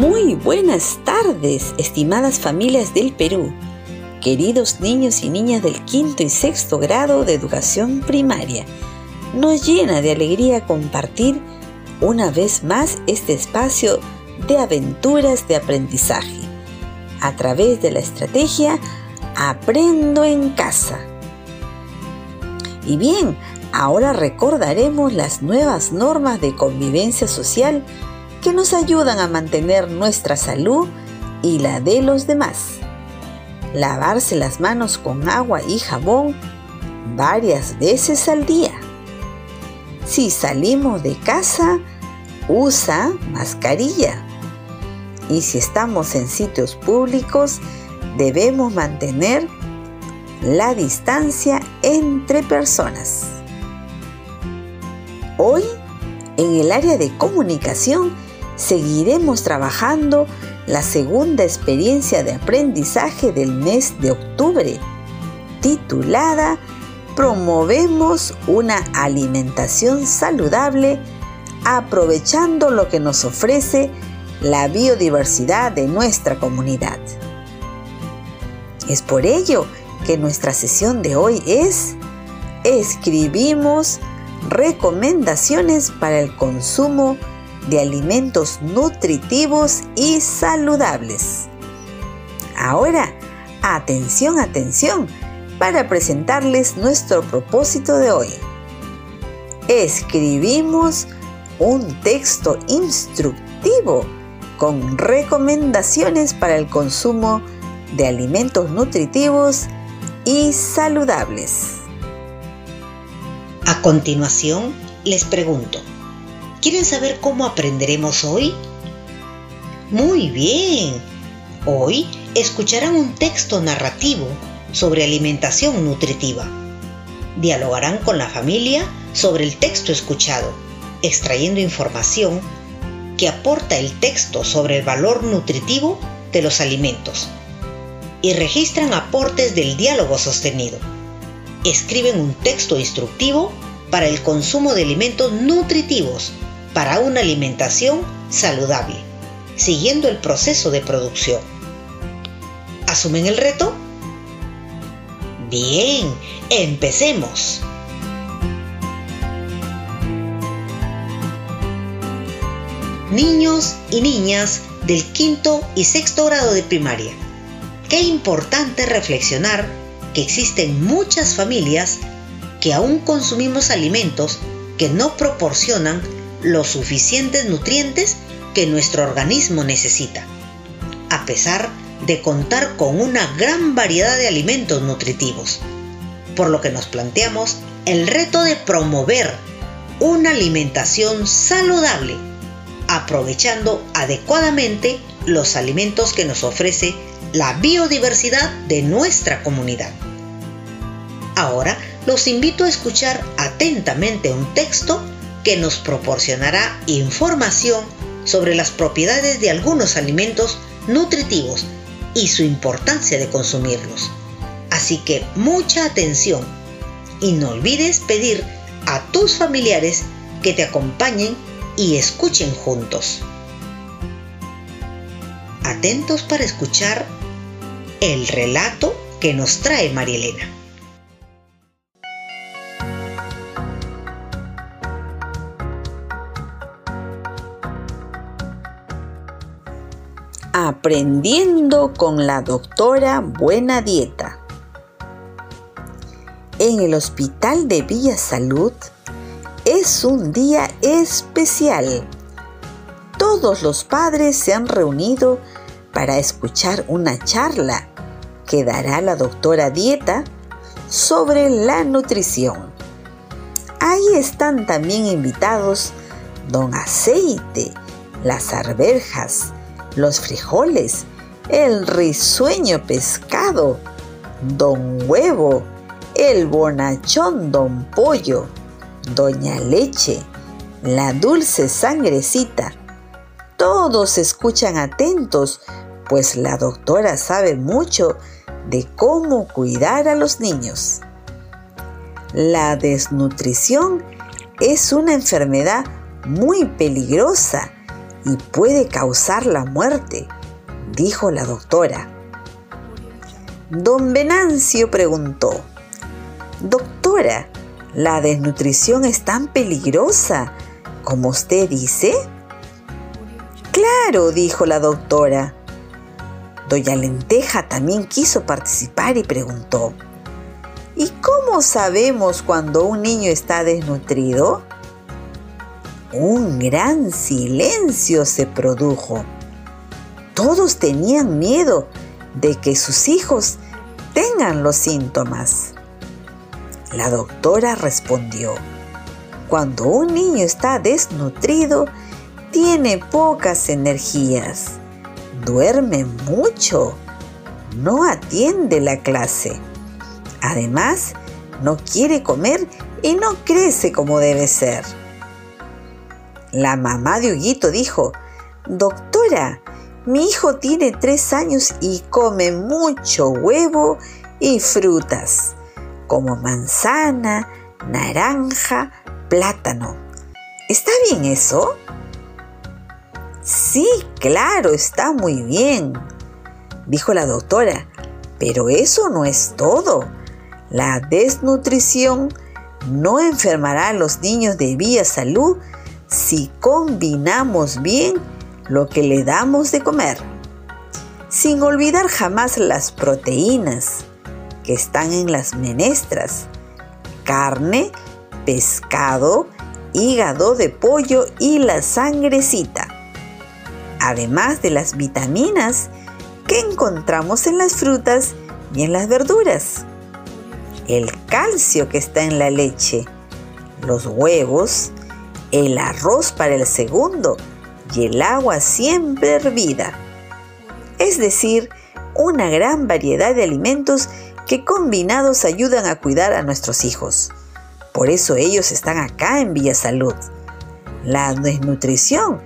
Muy buenas tardes, estimadas familias del Perú, queridos niños y niñas del quinto y sexto grado de educación primaria. Nos llena de alegría compartir una vez más este espacio de aventuras de aprendizaje a través de la estrategia Aprendo en casa. Y bien, ahora recordaremos las nuevas normas de convivencia social que nos ayudan a mantener nuestra salud y la de los demás. Lavarse las manos con agua y jabón varias veces al día. Si salimos de casa, usa mascarilla. Y si estamos en sitios públicos, debemos mantener la distancia entre personas. Hoy, en el área de comunicación, seguiremos trabajando la segunda experiencia de aprendizaje del mes de octubre, titulada Promovemos una alimentación saludable aprovechando lo que nos ofrece la biodiversidad de nuestra comunidad. Es por ello que nuestra sesión de hoy es Escribimos recomendaciones para el consumo alimentos nutritivos y saludables. Ahora, atención, atención, para presentarles nuestro propósito de hoy. Escribimos un texto instructivo con recomendaciones para el consumo de alimentos nutritivos y saludables. A continuación, les pregunto, ¿quieren saber cómo aprenderemos hoy? Muy bien, hoy escucharán un texto narrativo sobre alimentación nutritiva. Dialogarán con la familia sobre el texto escuchado extrayendo información que aporta el texto sobre el valor nutritivo de los alimentos y registran aportes del diálogo sostenido. Escriben un texto instructivo para el consumo de alimentos nutritivos para una alimentación saludable, siguiendo el proceso de producción. ¿Asumen el reto? Bien, empecemos. niños y niñas del quinto y sexto grado de primaria. Qué importante reflexionar que existen muchas familias que aún consumimos alimentos que no proporcionan los suficientes nutrientes que nuestro organismo necesita, a pesar de contar con una gran variedad de alimentos nutritivos, por lo que nos planteamos el reto de promover una alimentación saludable aprovechando adecuadamente los alimentos que nos ofrece la biodiversidad de nuestra comunidad. Ahora los invito a escuchar atentamente un texto que nos proporcionará información sobre las propiedades de algunos alimentos nutritivos y su importancia de consumirlos. Así que mucha atención y no olvides pedir a tus familiares que te acompañen y escuchen juntos. Atentos para escuchar el relato que nos trae Marielena. Aprendiendo con la doctora Buena Dieta. En el Hospital de Villa Salud es un día especial. Todos los padres se han reunido para escuchar una charla que dará la doctora Dieta sobre la nutrición. Ahí están también invitados Don Aceite, las arberjas, los frijoles, el risueño pescado, don huevo, el bonachón don pollo, doña leche, la dulce sangrecita. Todos escuchan atentos, pues la doctora sabe mucho de cómo cuidar a los niños. La desnutrición es una enfermedad muy peligrosa y puede causar la muerte, dijo la doctora. Don Venancio preguntó, Doctora, ¿la desnutrición es tan peligrosa como usted dice? Claro, dijo la doctora. Doña Lenteja también quiso participar y preguntó, ¿y cómo sabemos cuando un niño está desnutrido? Un gran silencio se produjo. Todos tenían miedo de que sus hijos tengan los síntomas. La doctora respondió, cuando un niño está desnutrido, tiene pocas energías, duerme mucho, no atiende la clase. Además, no quiere comer y no crece como debe ser. La mamá de Huguito dijo, Doctora, mi hijo tiene tres años y come mucho huevo y frutas, como manzana, naranja, plátano. ¿Está bien eso? Sí, claro, está muy bien, dijo la doctora, pero eso no es todo. La desnutrición no enfermará a los niños de vía salud si combinamos bien lo que le damos de comer, sin olvidar jamás las proteínas que están en las menestras, carne, pescado, hígado de pollo y la sangrecita, además de las vitaminas que encontramos en las frutas y en las verduras, el calcio que está en la leche, los huevos, el arroz para el segundo y el agua siempre hervida. Es decir, una gran variedad de alimentos que combinados ayudan a cuidar a nuestros hijos. Por eso ellos están acá en Villa Salud. La desnutrición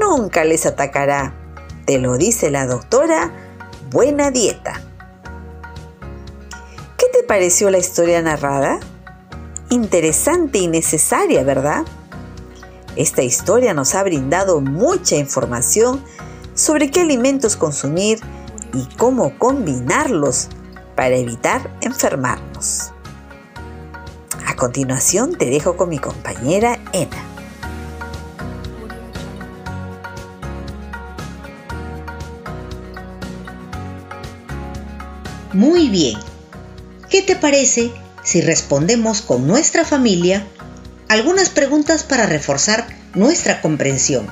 nunca les atacará, te lo dice la doctora Buena Dieta. ¿Qué te pareció la historia narrada? Interesante y necesaria, ¿verdad? Esta historia nos ha brindado mucha información sobre qué alimentos consumir y cómo combinarlos para evitar enfermarnos. A continuación te dejo con mi compañera Ena. Muy bien. ¿Qué te parece si respondemos con nuestra familia algunas preguntas para reforzar nuestra comprensión.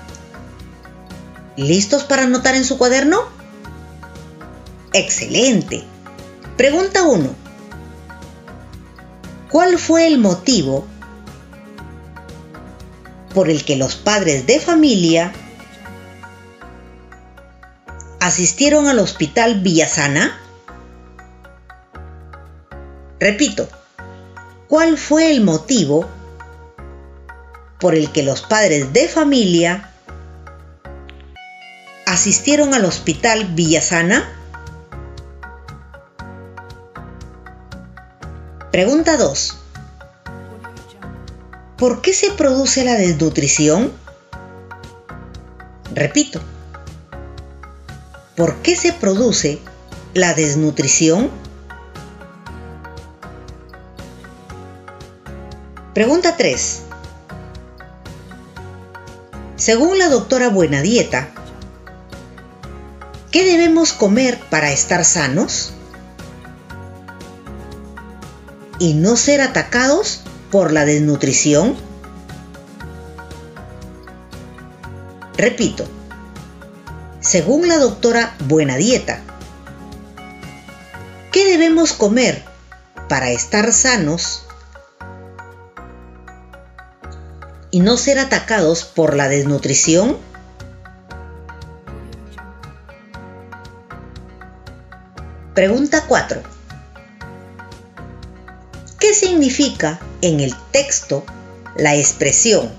¿Listos para anotar en su cuaderno? Excelente. Pregunta 1. ¿Cuál fue el motivo por el que los padres de familia asistieron al hospital Villasana? Repito, ¿cuál fue el motivo por el que los padres de familia asistieron al hospital Villasana? Pregunta 2. ¿Por qué se produce la desnutrición? Repito. ¿Por qué se produce la desnutrición? Pregunta 3. Según la doctora Buena Dieta, ¿qué debemos comer para estar sanos? Y no ser atacados por la desnutrición. Repito, según la doctora Buena Dieta, ¿qué debemos comer para estar sanos y no ser atacados por la desnutrición? Pregunta 4. ¿Qué significa en el texto la expresión?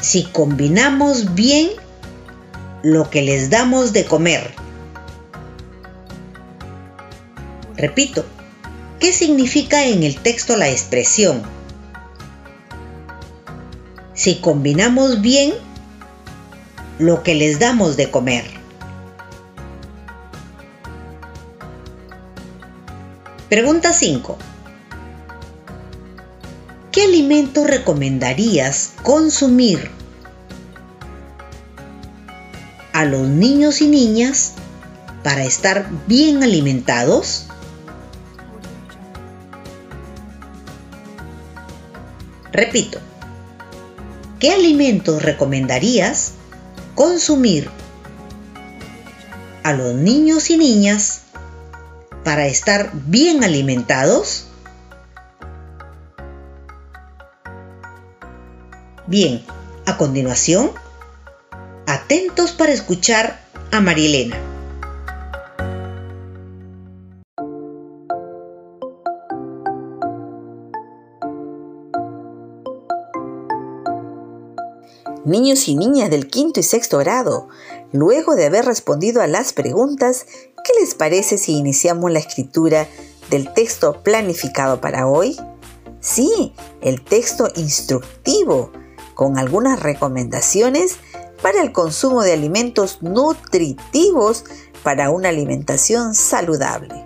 Si combinamos bien lo que les damos de comer. Repito, ¿qué significa en el texto la expresión? Si combinamos bien lo que les damos de comer? Pregunta 5. ¿Qué alimento recomendarías consumir a los niños y niñas para estar bien alimentados? Repito, ¿qué alimentos recomendarías consumir a los niños y niñas para estar bien alimentados? Bien, a continuación, atentos para escuchar a Marielena. Niños y niñas del quinto y sexto grado, luego de haber respondido a las preguntas, ¿qué les parece si iniciamos la escritura del texto planificado para hoy? Sí, el texto instructivo, con algunas recomendaciones para el consumo de alimentos nutritivos para una alimentación saludable.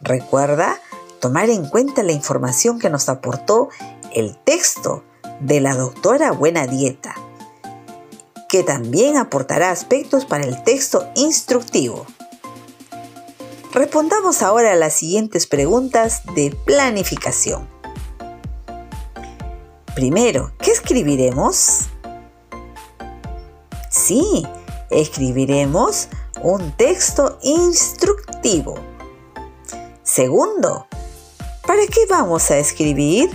Recuerda tomar en cuenta la información que nos aportó el texto de la doctora Buena Dieta, que también aportará aspectos para el texto instructivo. Respondamos ahora a las siguientes preguntas de planificación. Primero, ¿qué escribiremos? Sí, escribiremos un texto instructivo. Segundo, ¿para qué vamos a escribir?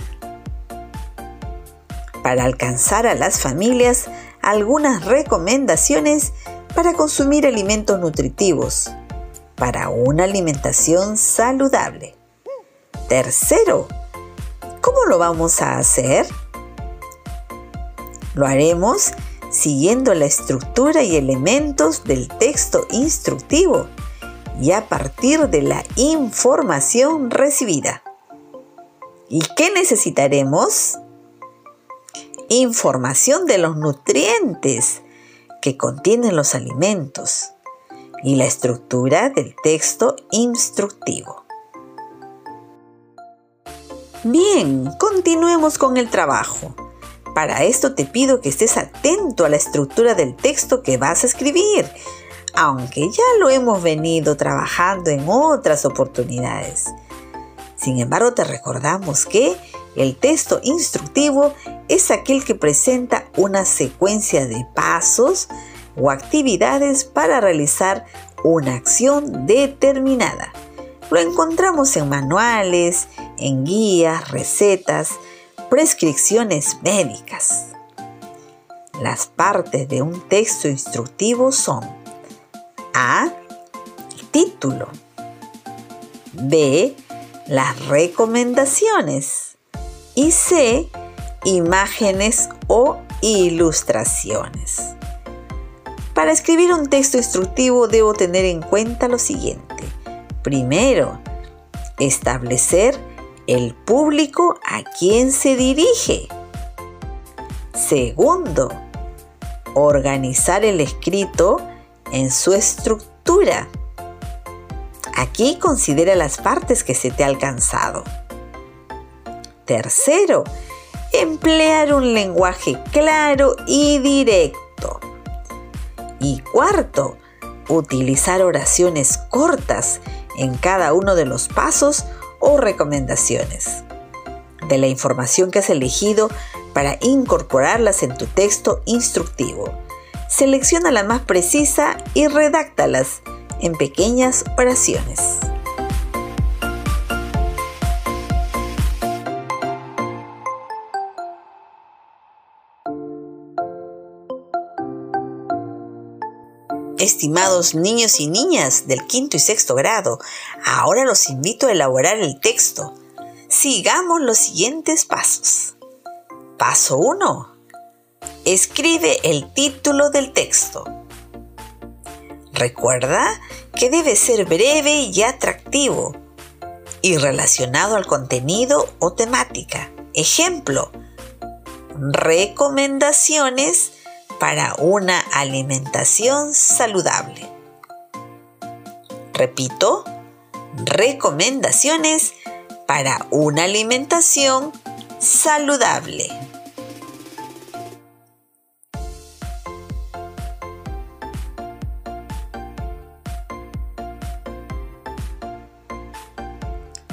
Para alcanzar a las familias algunas recomendaciones para consumir alimentos nutritivos, para una alimentación saludable. Tercero, ¿cómo lo vamos a hacer? Lo haremos siguiendo la estructura y elementos del texto instructivo y a partir de la información recibida. ¿Y qué necesitaremos? Información de los nutrientes que contienen los alimentos y la estructura del texto instructivo. Bien, continuemos con el trabajo. Para esto te pido que estés atento a la estructura del texto que vas a escribir, aunque ya lo hemos venido trabajando en otras oportunidades. Sin embargo, te recordamos que el texto instructivo es aquel que presenta una secuencia de pasos o actividades para realizar una acción determinada. Lo encontramos en manuales, en guías, recetas, prescripciones médicas. Las partes de un texto instructivo son A. Título. B. Las recomendaciones. Y C imágenes o ilustraciones. Para escribir un texto instructivo debo tener en cuenta lo siguiente. Primero, establecer el público a quien se dirige. Segundo, organizar el escrito en su estructura. Aquí considera las partes que se te ha alcanzado. Tercero, emplear un lenguaje claro y directo. Y cuarto, utilizar oraciones cortas en cada uno de los pasos o recomendaciones. De la información que has elegido para incorporarlas en tu texto instructivo. Selecciona la más precisa y redáctalas en pequeñas oraciones. Estimados niños y niñas del quinto y sexto grado, ahora los invito a elaborar el texto. Sigamos los siguientes pasos. Paso 1. Escribe el título del texto. Recuerda que debe ser breve y atractivo y relacionado al contenido o temática. Ejemplo, recomendaciones para una alimentación saludable. Repito, recomendaciones para una alimentación saludable.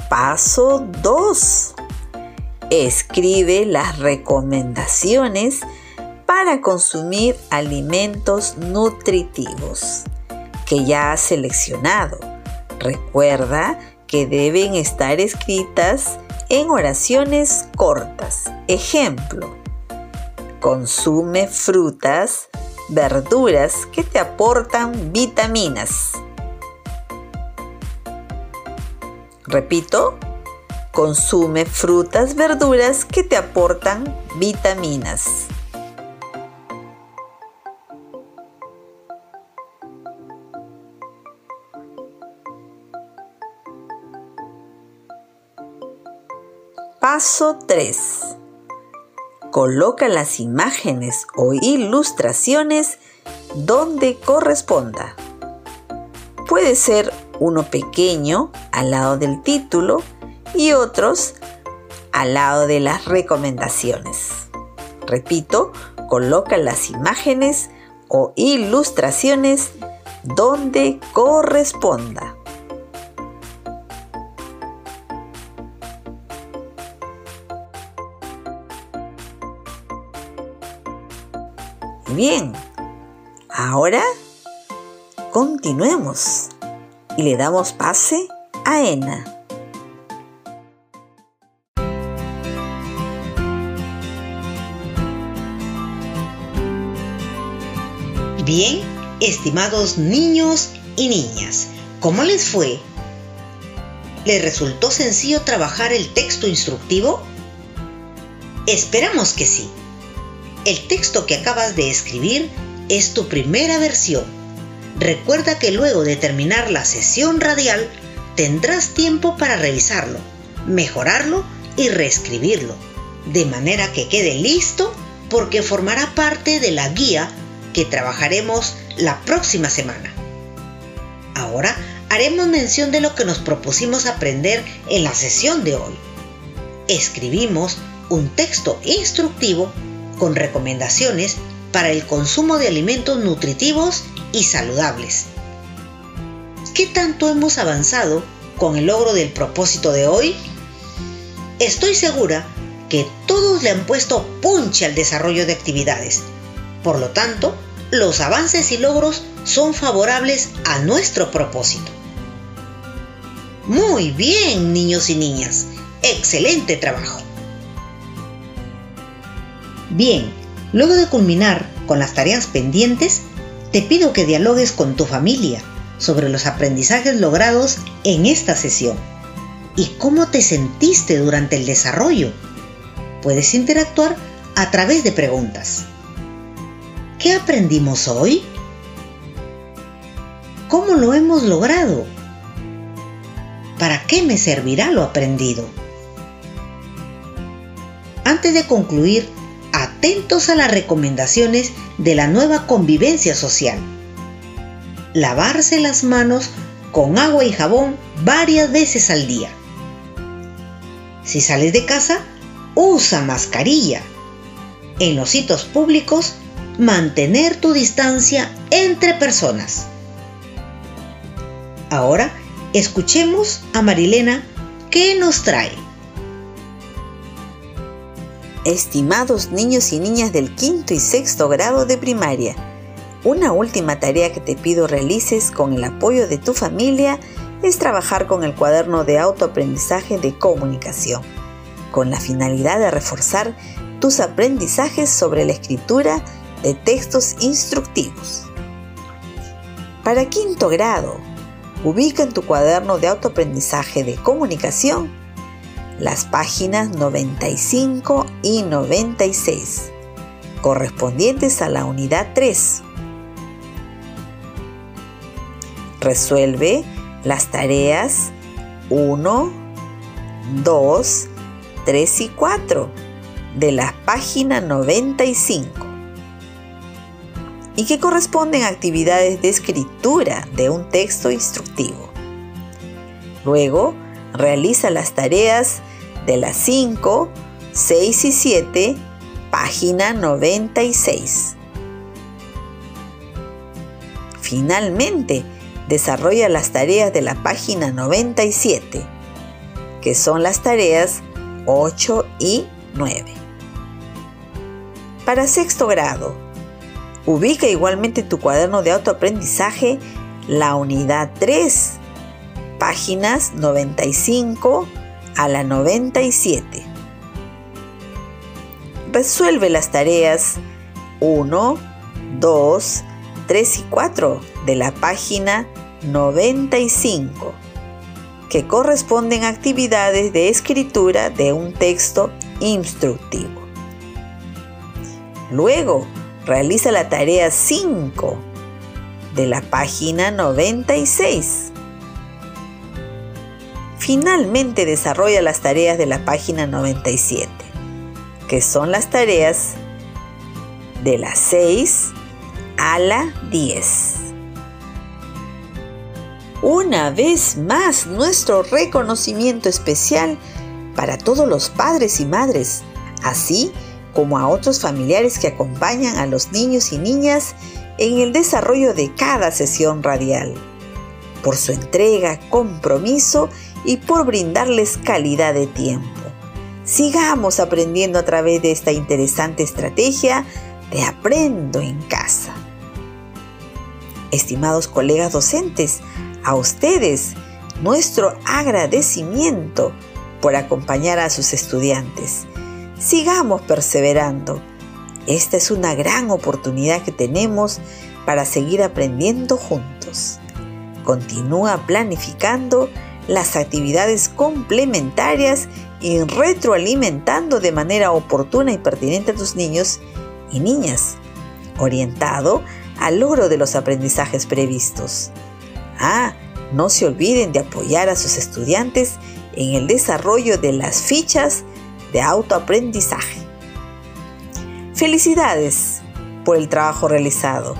Paso 2. Escribe las recomendaciones para consumir alimentos nutritivos que ya has seleccionado. Recuerda que deben estar escritas en oraciones cortas. Ejemplo, consume frutas, verduras que te aportan vitaminas. Repito, consume frutas, verduras que te aportan vitaminas. Paso 3. Coloca las imágenes o ilustraciones donde corresponda. Puede ser uno pequeño al lado del título y otros al lado de las recomendaciones. Repito, coloca las imágenes o ilustraciones donde corresponda. Bien, ahora continuemos y le damos pase a Ena. Bien, estimados niños y niñas, ¿cómo les fue? ¿Les resultó sencillo trabajar el texto instructivo? Esperamos que sí. El texto que acabas de escribir es tu primera versión. Recuerda que luego de terminar la sesión radial tendrás tiempo para revisarlo, mejorarlo y reescribirlo, de manera que quede listo porque formará parte de la guía que trabajaremos la próxima semana. Ahora haremos mención de lo que nos propusimos aprender en la sesión de hoy. Escribimos un texto instructivo con recomendaciones para el consumo de alimentos nutritivos y saludables. ¿Qué tanto hemos avanzado con el logro del propósito de hoy? Estoy segura que todos le han puesto punche al desarrollo de actividades. Por lo tanto, los avances y logros son favorables a nuestro propósito. Muy bien, niños y niñas. Excelente trabajo. Bien, luego de culminar con las tareas pendientes, te pido que dialogues con tu familia sobre los aprendizajes logrados en esta sesión y cómo te sentiste durante el desarrollo. Puedes interactuar a través de preguntas. ¿Qué aprendimos hoy? ¿Cómo lo hemos logrado? ¿Para qué me servirá lo aprendido? Antes de concluir, atentos a las recomendaciones de la nueva convivencia social. Lavarse las manos con agua y jabón varias veces al día. Si sales de casa, usa mascarilla. En los sitios públicos, mantener tu distancia entre personas. Ahora, escuchemos a Marilena qué nos trae. Estimados niños y niñas del quinto y sexto grado de primaria, una última tarea que te pido realices con el apoyo de tu familia es trabajar con el cuaderno de autoaprendizaje de comunicación, con la finalidad de reforzar tus aprendizajes sobre la escritura de textos instructivos. Para quinto grado, ubica en tu cuaderno de autoaprendizaje de comunicación las páginas 95 y 96, correspondientes a la unidad 3. Resuelve las tareas 1, 2, 3 y 4 de la página 95 y que corresponden a actividades de escritura de un texto instructivo. Luego, realiza las tareas de las 5, 6 y 7, página 96. Finalmente, desarrolla las tareas de la página 97, que son las tareas 8 y 9. Para sexto grado, ubica igualmente tu cuaderno de autoaprendizaje la unidad 3, páginas 95 a la 97. Resuelve las tareas 1, 2, 3 y 4 de la página 95, que corresponden a actividades de escritura de un texto instructivo. Luego, realiza la tarea 5 de la página 96. Finalmente desarrolla las tareas de la página 97, que son las tareas de la 6 a la 10. Una vez más, nuestro reconocimiento especial para todos los padres y madres, así como a otros familiares que acompañan a los niños y niñas en el desarrollo de cada sesión radial, por su entrega, compromiso y por brindarles calidad de tiempo. Sigamos aprendiendo a través de esta interesante estrategia de Aprendo en casa. Estimados colegas docentes, a ustedes nuestro agradecimiento por acompañar a sus estudiantes. Sigamos perseverando. Esta es una gran oportunidad que tenemos para seguir aprendiendo juntos. Continúa planificando las actividades complementarias y retroalimentando de manera oportuna y pertinente a tus niños y niñas, orientado al logro de los aprendizajes previstos. Ah, no se olviden de apoyar a sus estudiantes en el desarrollo de las fichas de autoaprendizaje. Felicidades por el trabajo realizado.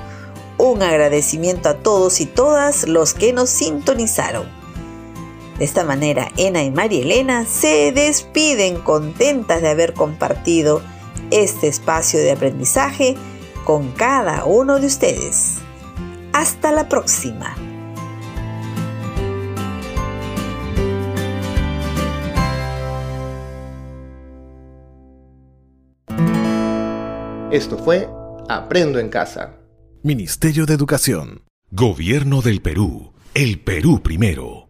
Un agradecimiento a todos y todas los que nos sintonizaron. De esta manera, Ena y María Elena se despiden contentas de haber compartido este espacio de aprendizaje con cada uno de ustedes. Hasta la próxima. Esto fue Aprendo en Casa. Ministerio de Educación. Gobierno del Perú. El Perú primero.